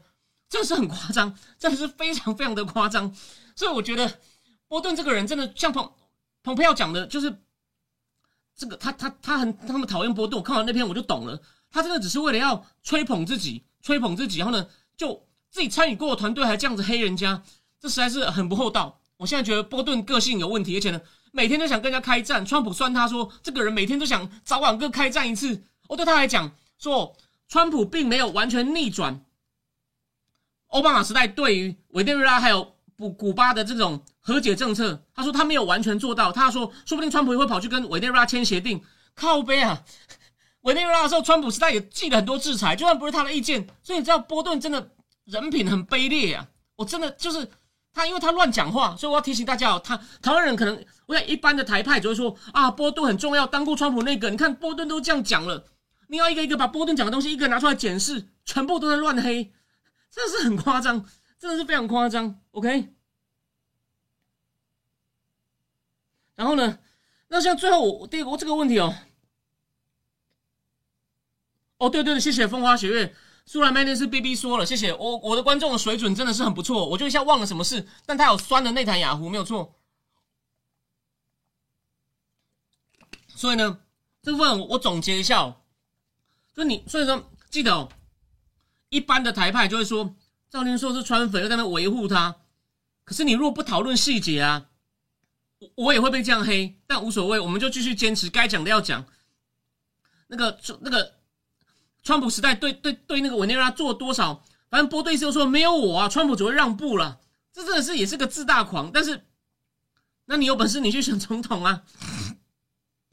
真的是很夸张，真的是非常非常的夸张。所以我觉得波顿这个人真的像彭彭佩奥讲的，就是这个他他他很他们讨厌波顿。我看完那篇我就懂了，他真的只是为了要吹捧自己，吹捧自己，然后呢就自己参与过的团队还这样子黑人家，这实在是很不厚道。我现在觉得波顿个性有问题，而且呢每天都想跟人家开战。川普酸他说这个人每天都想早晚各开战一次。我对他来讲说，川普并没有完全逆转奥巴马时代对于委内瑞拉还有。古古巴的这种和解政策，他说他没有完全做到。他说，说不定川普也会跑去跟委内瑞拉签协定。靠背啊，委内瑞拉的时候，川普时代也记了很多制裁，就算不是他的意见。所以你知道波顿真的人品很卑劣啊！我真的就是他，因为他乱讲话，所以我要提醒大家哦，他台湾人可能我想一般的台派只会说啊，波顿很重要，当过川普那个，你看波顿都这样讲了，你要一个一个把波顿讲的东西一个拿出来检视，全部都在乱黑，真的是很夸张。真的是非常夸张，OK。然后呢，那像最后我第二个这个问题哦，哦对对，谢谢风花雪月，苏兰麦那是 B B 说了，谢谢我我的观众的水准真的是很不错，我就一下忘了什么事，但他有酸的那台雅虎没有错，所以呢，这部分我总结一下哦，就你所以说记得哦，一般的台派就会说。赵天硕是川粉，又在那维护他。可是你如果不讨论细节啊，我我也会被这样黑，但无所谓，我们就继续坚持该讲的要讲。那个那个川普时代对对对那个委内瑞拉做多少，反正波对斯说没有我啊，川普只会让步了。这真的是也是个自大狂。但是，那你有本事你去选总统啊，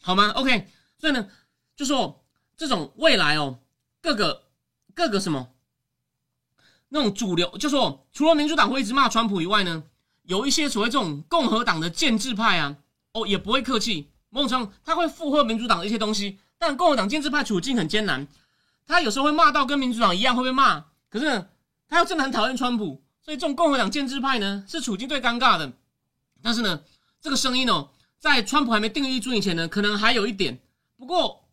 好吗？OK，所以呢，就说这种未来哦，各个各个什么。那种主流就说，除了民主党会一直骂川普以外呢，有一些所谓这种共和党的建制派啊，哦也不会客气，某种程度他会附和民主党的一些东西。但共和党建制派处境很艰难，他有时候会骂到跟民主党一样会被骂，可是他又真的很讨厌川普，所以这种共和党建制派呢是处境最尴尬的。但是呢，这个声音哦，在川普还没定义住以前呢，可能还有一点。不过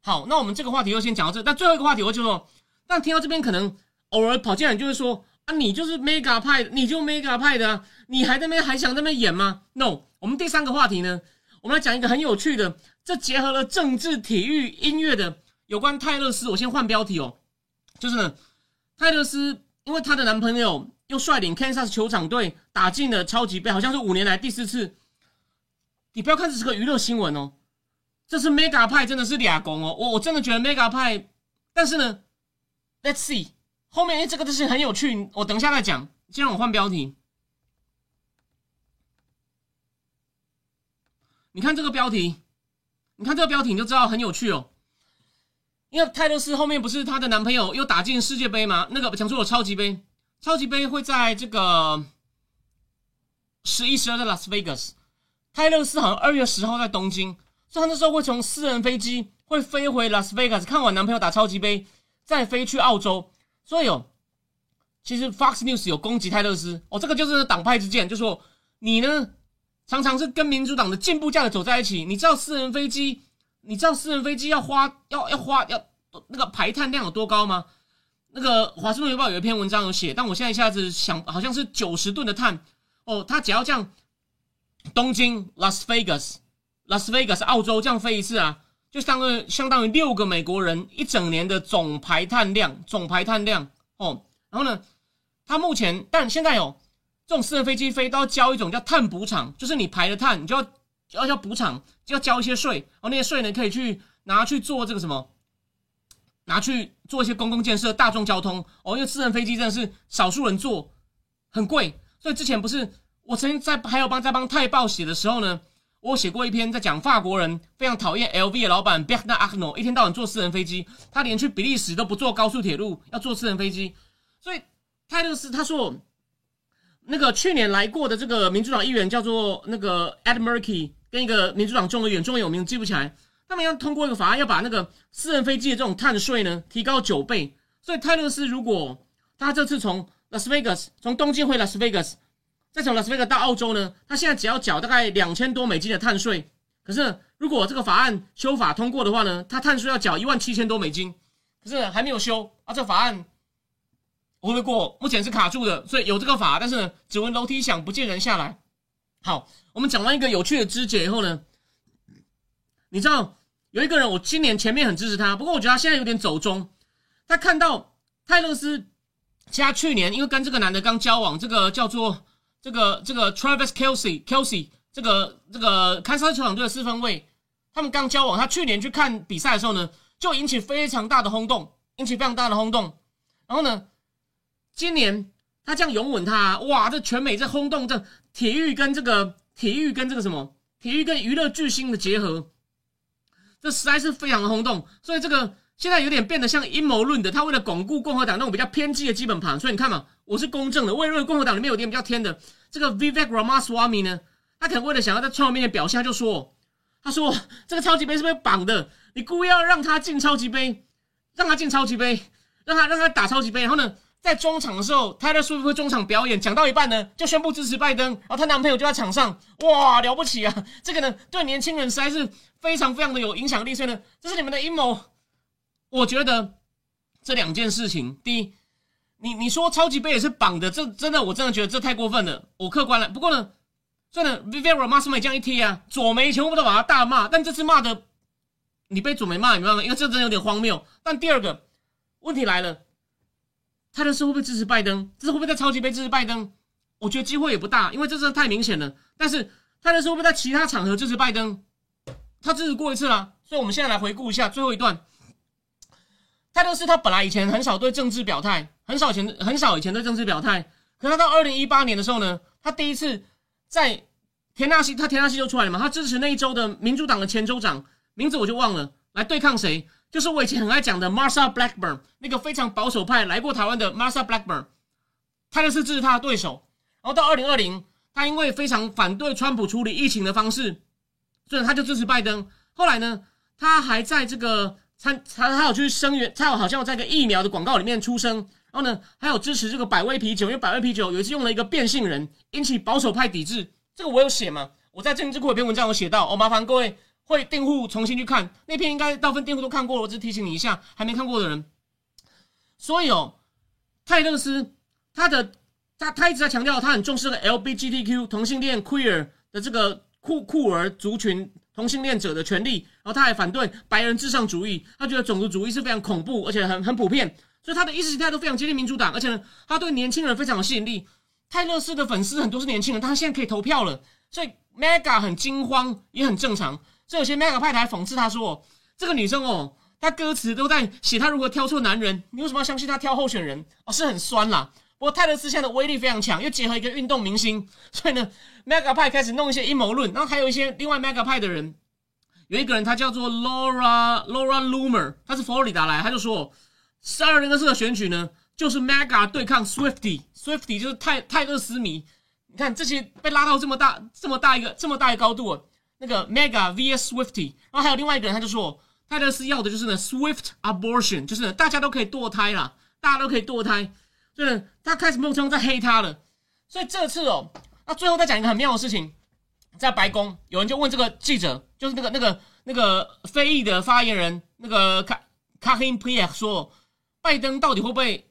好，那我们这个话题就先讲到这。但最后一个话题，我就说，但听到这边可能。偶尔跑进来就会说啊，你就是 mega 派，你就 mega 派的，你还在那边还想在那边演吗？No，我们第三个话题呢，我们来讲一个很有趣的，这结合了政治、体育、音乐的有关泰勒斯。我先换标题哦，就是呢，泰勒斯因为她的男朋友又率领 Kansas 球场队打进了超级杯，好像是五年来第四次。你不要看这是个娱乐新闻哦，这是 mega 派真的是俩公哦，我我真的觉得 mega 派，但是呢，Let's see。后面哎，这个东西很有趣，我等一下再讲。先让我换标题。你看这个标题，你看这个标题你就知道很有趣哦。因为泰勒斯后面不是她的男朋友又打进世界杯吗？那个讲说了超级杯，超级杯会在这个十一、十二在拉斯维加斯。泰勒斯好像二月十号在东京，所以他那时候会从私人飞机会飞回拉斯维加斯看完男朋友打超级杯，再飞去澳洲。所以哦，其实 Fox News 有攻击泰勒斯哦，这个就是党派之见，就说你呢常常是跟民主党的进步价的走在一起。你知道私人飞机，你知道私人飞机要花要要花要那个排碳量有多高吗？那个华盛顿邮报有一篇文章有写，但我现在一下子想，好像是九十吨的碳哦，他只要这样东京 Las Vegas Las Vegas 澳洲这样飞一次啊。就相当于相当于六个美国人一整年的总排碳量，总排碳量哦。然后呢，他目前但现在有这种私人飞机飞都要交一种叫碳补偿，就是你排的碳，你就要要要补偿，就要交一些税。哦，那些税呢可以去拿去做这个什么，拿去做一些公共建设、大众交通。哦，因为私人飞机真的是少数人坐，很贵。所以之前不是我曾经在还有帮在帮泰报写的时候呢。我写过一篇在讲法国人非常讨厌 LV 的老板 Bernard Arnault，一天到晚坐私人飞机，他连去比利时都不坐高速铁路，要坐私人飞机。所以泰勒斯他说，那个去年来过的这个民主党议员叫做那个 Ed Murkey，跟一个民主党众议员中有名记不起来，他们要通过一个法案，要把那个私人飞机的这种碳税呢提高九倍。所以泰勒斯如果他这次从 Las Vegas 从东京回 Las Vegas。再从拉斯维加到澳洲呢，他现在只要缴大概两千多美金的碳税。可是如果这个法案修法通过的话呢，他碳税要缴一万七千多美金。可是还没有修啊，这法案我会过，目前是卡住的，所以有这个法，但是呢，只闻楼梯响，不见人下来。好，我们讲完一个有趣的肢解以后呢，你知道有一个人，我今年前面很支持他，不过我觉得他现在有点走中。他看到泰勒斯，其他去年因为跟这个男的刚交往，这个叫做这个这个 Travis Kelsey Kelsey 这个这个堪萨斯球场队的四分卫，他们刚交往。他去年去看比赛的时候呢，就引起非常大的轰动，引起非常大的轰动。然后呢，今年他这样拥吻他，哇，这全美这轰动，这体育跟这个体育跟这个什么体育跟娱乐巨星的结合，这实在是非常的轰动。所以这个。现在有点变得像阴谋论的，他为了巩固共和党那种比较偏激的基本盘，所以你看嘛，我是公正的。我也认为共和党里面有点比较偏的这个 Vivek Ramaswamy 呢，他可能为了想要在川普面前表现，他就说，他说这个超级杯是不是绑的？你故意要让他进超级杯，让他进超级杯，让他让他打超级杯，然后呢，在中场的时候，他在舒服中场表演，讲到一半呢，就宣布支持拜登，然后她男朋友就在场上，哇，了不起啊！这个呢，对年轻人实在是非常非常的有影响力，所以呢，这是你们的阴谋。我觉得这两件事情，第一，你你说超级杯也是绑的，这真的我真的觉得这太过分了。我客观了，不过呢，算了，Vivera 骂什么这样一贴啊，左媒全部都把他大骂，但这次骂的你被左媒骂，你明白吗？因为这真的有点荒谬。但第二个问题来了，泰勒斯会不会支持拜登？这是会不会在超级杯支持拜登？我觉得机会也不大，因为这真的太明显了。但是泰勒斯会不会在其他场合支持拜登？他支持过一次了，所以我们现在来回顾一下最后一段。泰勒斯他本来以前很少对政治表态，很少前很少以前对政治表态。可他到二零一八年的时候呢，他第一次在田纳西，他田纳西就出来了嘛，他支持那一州的民主党的前州长，名字我就忘了，来对抗谁？就是我以前很爱讲的 Marsha Blackburn，那个非常保守派来过台湾的 Marsha Blackburn，泰勒斯支持他的对手。然后到二零二零，他因为非常反对川普处理疫情的方式，所以他就支持拜登。后来呢，他还在这个。他他他有去声援，他有好像在个疫苗的广告里面出声，然后呢，还有支持这个百威啤酒，因为百威啤酒有一次用了一个变性人，引起保守派抵制。这个我有写嘛？我在政治库有篇文章有写到，我麻烦各位会订户重新去看那篇，应该大部分订户都看过了，我只提醒你一下，还没看过的人。所以哦，泰勒斯他的他他一直在强调，他很重视个 LBGTQ 同性恋 queer 的这个酷酷儿族群。同性恋者的权利，然后他还反对白人至上主义，他觉得种族主义是非常恐怖，而且很很普遍，所以他的意识形态都非常接近民主党，而且呢，他对年轻人非常有吸引力。泰勒斯的粉丝很多是年轻人，他现在可以投票了，所以 Mega 很惊慌也很正常。所以有些 Mega 派台讽刺他说：“这个女生哦，她歌词都在写她如何挑错男人，你为什么要相信她挑候选人？哦，是很酸啦。”不过泰勒斯现在的威力非常强，又结合一个运动明星，所以呢，Mega 派开始弄一些阴谋论。然后还有一些另外 Mega 派的人，有一个人他叫做 Laura Laura Loomer，他是佛罗里达来，他就说，十二零二四的选举呢，就是 Mega 对抗 Swifty，Swifty 就是泰泰勒斯迷。你看这些被拉到这么大这么大一个这么大一个高度，那个 Mega vs Swifty。然后还有另外一个人，他就说，泰勒斯要的就是呢 Swift abortion，就是大家都可以堕胎啦，大家都可以堕胎。就是他开始冒充在黑他了，所以这次哦，那最后再讲一个很妙的事情，在白宫有人就问这个记者，就是那个那个那个非裔的发言人，那个卡卡辛皮尔说，拜登到底会不会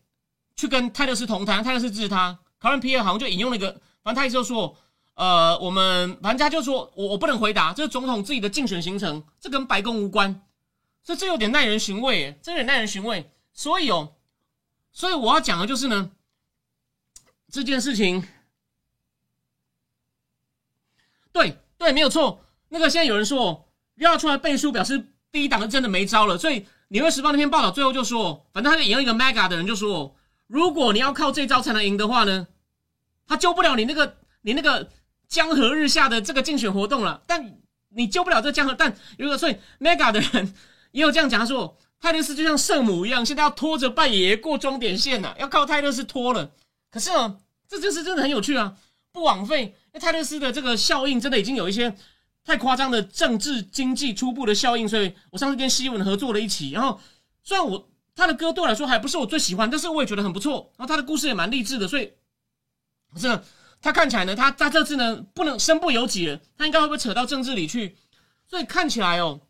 去跟泰勒斯同台？泰勒斯支持他，卡辛皮尔好像就引用了一个，反正他意思就说，呃，我们反正他就说我我不能回答，这是总统自己的竞选行程，这跟白宫无关，所以这有点耐人寻味，这有点耐人寻味，所以哦。所以我要讲的就是呢，这件事情，对对，没有错。那个现在有人说要出来背书，表示第一党真的没招了。所以《纽约时报》那篇报道最后就说，反正他就引用一个 Mega 的人就说，如果你要靠这招才能赢的话呢，他救不了你那个你那个江河日下的这个竞选活动了。但你救不了这江河，但如果所以 Mega 的人也有这样讲，他说。泰勒斯就像圣母一样，现在要拖着拜爷爷过终点线呐，要靠泰勒斯拖了。可是呢，这件事真的很有趣啊，不枉费。泰勒斯的这个效应真的已经有一些太夸张的政治经济初步的效应，所以我上次跟西文合作了一起。然后虽然我他的歌对我来说还不是我最喜欢，但是我也觉得很不错。然后他的故事也蛮励志的，所以可是他看起来呢，他他这次呢不能身不由己了，他应该会不会扯到政治里去？所以看起来哦，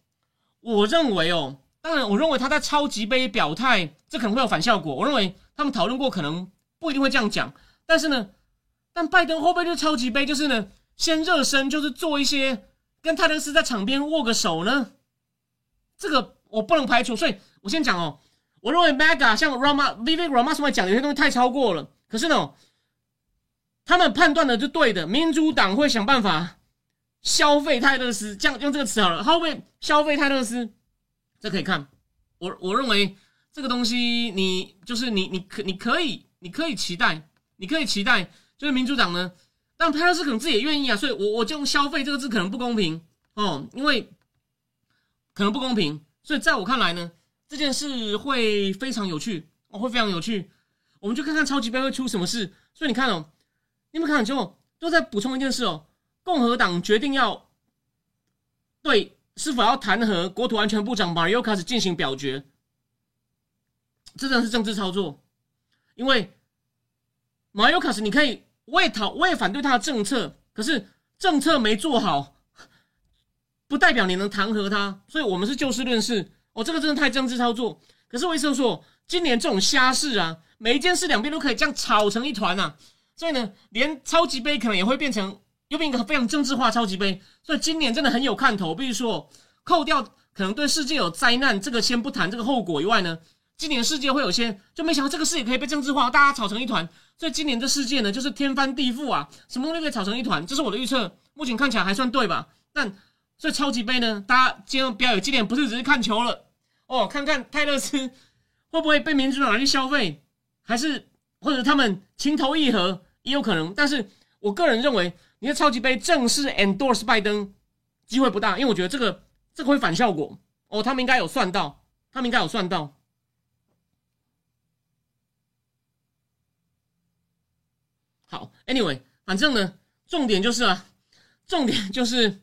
我认为哦。当然，我认为他在超级杯表态，这可能会有反效果。我认为他们讨论过，可能不一定会这样讲。但是呢，但拜登会不会就超级杯，就是呢，先热身，就是做一些跟泰勒斯在场边握个手呢？这个我不能排除。所以我先讲哦，我认为 Mega 像 Rama vive Ramaswamy 讲有些东西太超过了。可是呢，他们判断的是对的，民主党会想办法消费泰勒斯，这样用这个词好了，他会不会消费泰勒斯？这可以看。我我认为这个东西，你就是你，你可你可以，你可以期待，你可以期待，就是民主党呢，但泰勒斯可能自己也愿意啊，所以，我我就用消费这个字可能不公平哦，因为可能不公平，所以在我看来呢，这件事会非常有趣，哦，会非常有趣，我们就看看超级杯会出什么事。所以你看哦，你们看之后都在补充一件事哦，共和党决定要对。是否要弹劾国土安全部长马尤卡斯进行表决？这真的是政治操作，因为马尤卡斯，你可以我也讨我也反对他的政策，可是政策没做好，不代表你能弹劾他。所以，我们是就事论事。哦，这个真的太政治操作。可是，我意思说，今年这种瞎事啊，每一件事两边都可以这样吵成一团呐。所以呢，连超级杯可能也会变成。又变一个非常政治化超级杯，所以今年真的很有看头。比如说，扣掉可能对世界有灾难这个先不谈这个后果以外呢，今年世界会有些就没想到这个事也可以被政治化，大家吵成一团。所以今年这世界呢，就是天翻地覆啊，什么东西可以吵成一团？这是我的预测，目前看起来还算对吧？但所以超级杯呢，大家千万不要有今年不是只是看球了哦，看看泰勒斯会不会被民主党人去消费，还是或者他们情投意合也有可能。但是我个人认为。你的超级杯正式 endorse 拜登机会不大，因为我觉得这个这个会反效果哦。他们应该有算到，他们应该有算到。好，anyway，反正呢，重点就是啊，重点就是，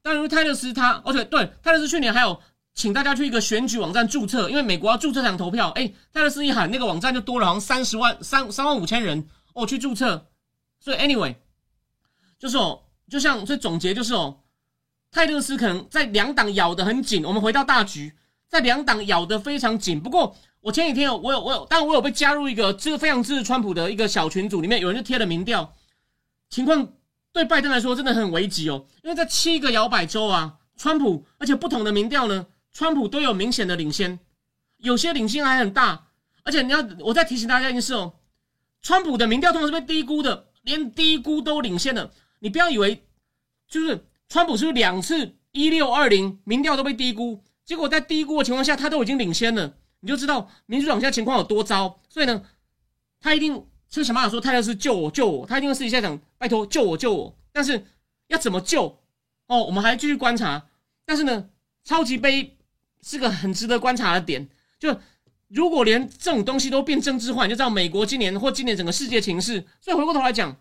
当然泰勒斯他，而且对泰勒斯去年还有请大家去一个选举网站注册，因为美国要注册才能投票。哎，泰勒斯一喊那个网站就多了，好像三十万三三万五千人哦去注册，所以 anyway。就是哦，就像这总结就是哦，泰勒斯可能在两党咬得很紧。我们回到大局，在两党咬得非常紧。不过我前几天有我有我有，但我有被加入一个这个非常支持川普的一个小群组里面，有人就贴了民调，情况对拜登来说真的很危急哦。因为在七个摇摆州啊，川普而且不同的民调呢，川普都有明显的领先，有些领先还很大。而且你要我再提醒大家一件事哦，川普的民调通常是被低估的，连低估都领先了。你不要以为，就是川普是两次一六二零民调都被低估，结果在低估的情况下，他都已经领先了，你就知道民主党现在情况有多糟。所以呢，他一定是想办法说泰勒斯救我救我，他一定会私底下讲拜托救我救我。但是要怎么救？哦，我们还继续观察。但是呢，超级杯是个很值得观察的点。就如果连这种东西都变政治化，你就知道美国今年或今年整个世界情势。所以回过头来讲。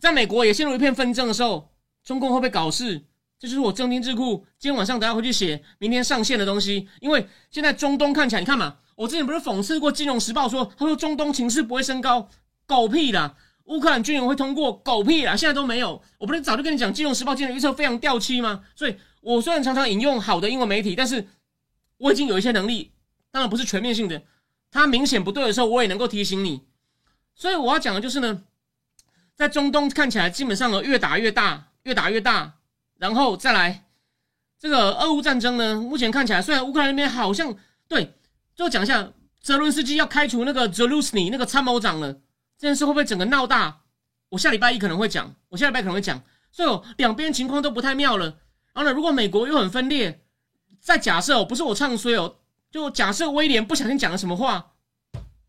在美国也陷入一片纷争的时候，中共会不会搞事？这就是我正听智库今天晚上等下回去写，明天上线的东西。因为现在中东看起来，你看嘛，我之前不是讽刺过《金融时报》说，他说中东情势不会升高，狗屁啦！乌克兰军援会通过，狗屁啦！现在都没有。我不是早就跟你讲，《金融时报》今天预测非常掉漆吗？所以我虽然常常引用好的英文媒体，但是我已经有一些能力，当然不是全面性的。它明显不对的时候，我也能够提醒你。所以我要讲的就是呢。在中东看起来，基本上呢越打越大，越打越大，然后再来这个俄乌战争呢，目前看起来虽然乌克兰那边好像对，最后讲一下，泽伦斯基要开除那个泽鲁斯尼那个参谋长了，这件事会不会整个闹大？我下礼拜一可能会讲，我下礼拜可能会讲，所以两边情况都不太妙了。然后呢，如果美国又很分裂，再假设哦，不是我唱衰哦，就假设威廉不小心讲了什么话，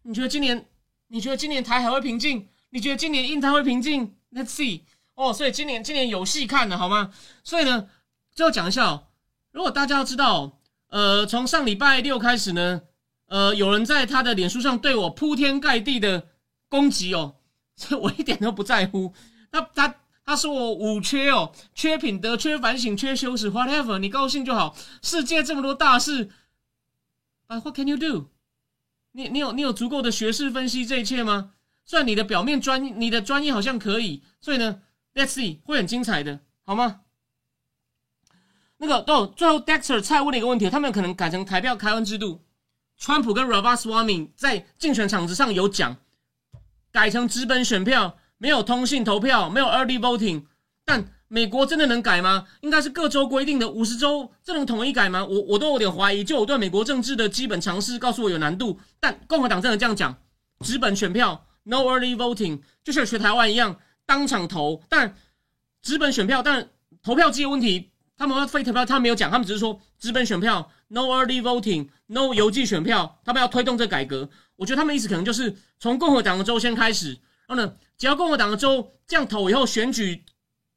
你觉得今年，你觉得今年台海会平静？你觉得今年印太会平静？Let's see 哦，所以今年今年有戏看了好吗？所以呢，最后讲一下哦，如果大家要知道，呃，从上礼拜六开始呢，呃，有人在他的脸书上对我铺天盖地的攻击哦，这 我一点都不在乎。他他他说我五缺哦，缺品德，缺反省，缺羞耻，whatever，你高兴就好。世界这么多大事，But what can you do？你你有你有足够的学识分析这一切吗？虽然你的表面专你的专业好像可以，所以呢，Let's see 会很精彩的，好吗？那个哦，最后 Dexter 蔡问了一个问题，他们可能改成台票开恩制度，川普跟 Ravaswamy 在竞选场子上有讲，改成纸本选票，没有通信投票，没有 early voting。但美国真的能改吗？应该是各州规定的五十州，这能统一改吗？我我都有点怀疑。就我对美国政治的基本常识告诉我有难度。但共和党真的这样讲，纸本选票，no early voting，就像学台湾一样，当场投。但纸本选票，但投票机的问题。他们要非投票，他没有讲，他们只是说资本选票，no early voting，no 邮寄选票，他们要推动这改革。我觉得他们意思可能就是从共和党的州先开始，然后呢，只要共和党的州这样投以后，选举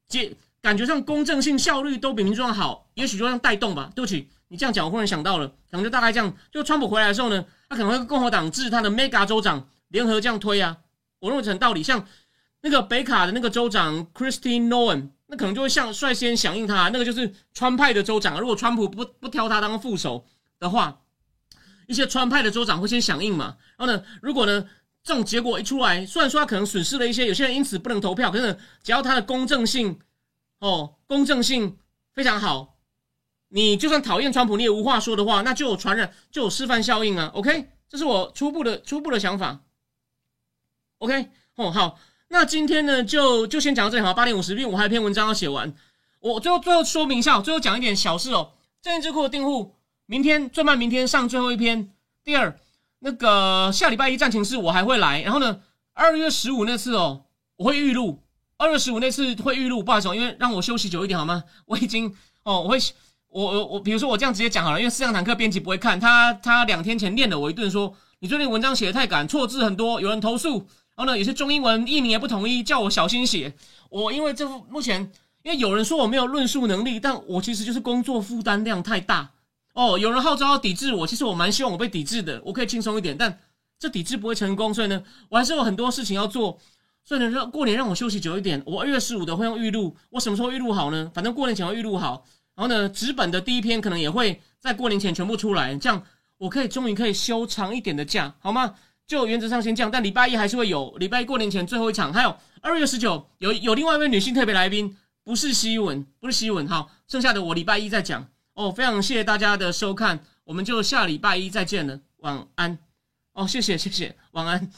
结感觉上公正性、效率都比民主党好，也许就让带动吧。对不起，你这样讲，我忽然想到了，可能就大概这样。就川普回来的时候呢，他可能会共和党治他的 mega 州长联合这样推啊。我认为很道理，像那个北卡的那个州长 Christine Nolan。那可能就会像率先响应他，那个就是川派的州长。如果川普不不挑他当副手的话，一些川派的州长会先响应嘛。然后呢，如果呢这种结果一出来，虽然说他可能损失了一些，有些人因此不能投票，可是只要他的公正性哦，公正性非常好，你就算讨厌川普，你也无话说的话，那就有传染，就有示范效应啊。OK，这是我初步的初步的想法。OK，哦好。那今天呢，就就先讲到这里好，八点五十，因为我还有篇文章要写完。我最后最后说明一下，最后讲一点小事哦。正义智库的订户，明天最慢明天上最后一篇。第二，那个下礼拜一战情室我还会来。然后呢，二月十五那次哦，我会预录。二月十五那次会预录，不好意思，因为让我休息久一点好吗？我已经哦，我会我我我，比如说我这样直接讲好了，因为四堂坦克编辑不会看他，他两天前念了我一顿，说你最近文章写的太赶，错字很多，有人投诉。然后呢，有些中英文译名也不统一，叫我小心写。我因为这目前，因为有人说我没有论述能力，但我其实就是工作负担量太大。哦，有人号召要抵制我，其实我蛮希望我被抵制的，我可以轻松一点。但这抵制不会成功，所以呢，我还是有很多事情要做。所以呢，让过年让我休息久一点。我二月十五的会用预录，我什么时候预录好呢？反正过年前会预录好。然后呢，纸本的第一篇可能也会在过年前全部出来，这样我可以终于可以休长一点的假，好吗？就原则上先降，但礼拜一还是会有。礼拜一过年前最后一场，还有二月十九有有另外一位女性特别来宾，不是西文，不是西文。好，剩下的我礼拜一再讲。哦，非常谢谢大家的收看，我们就下礼拜一再见了，晚安。哦，谢谢谢谢，晚安。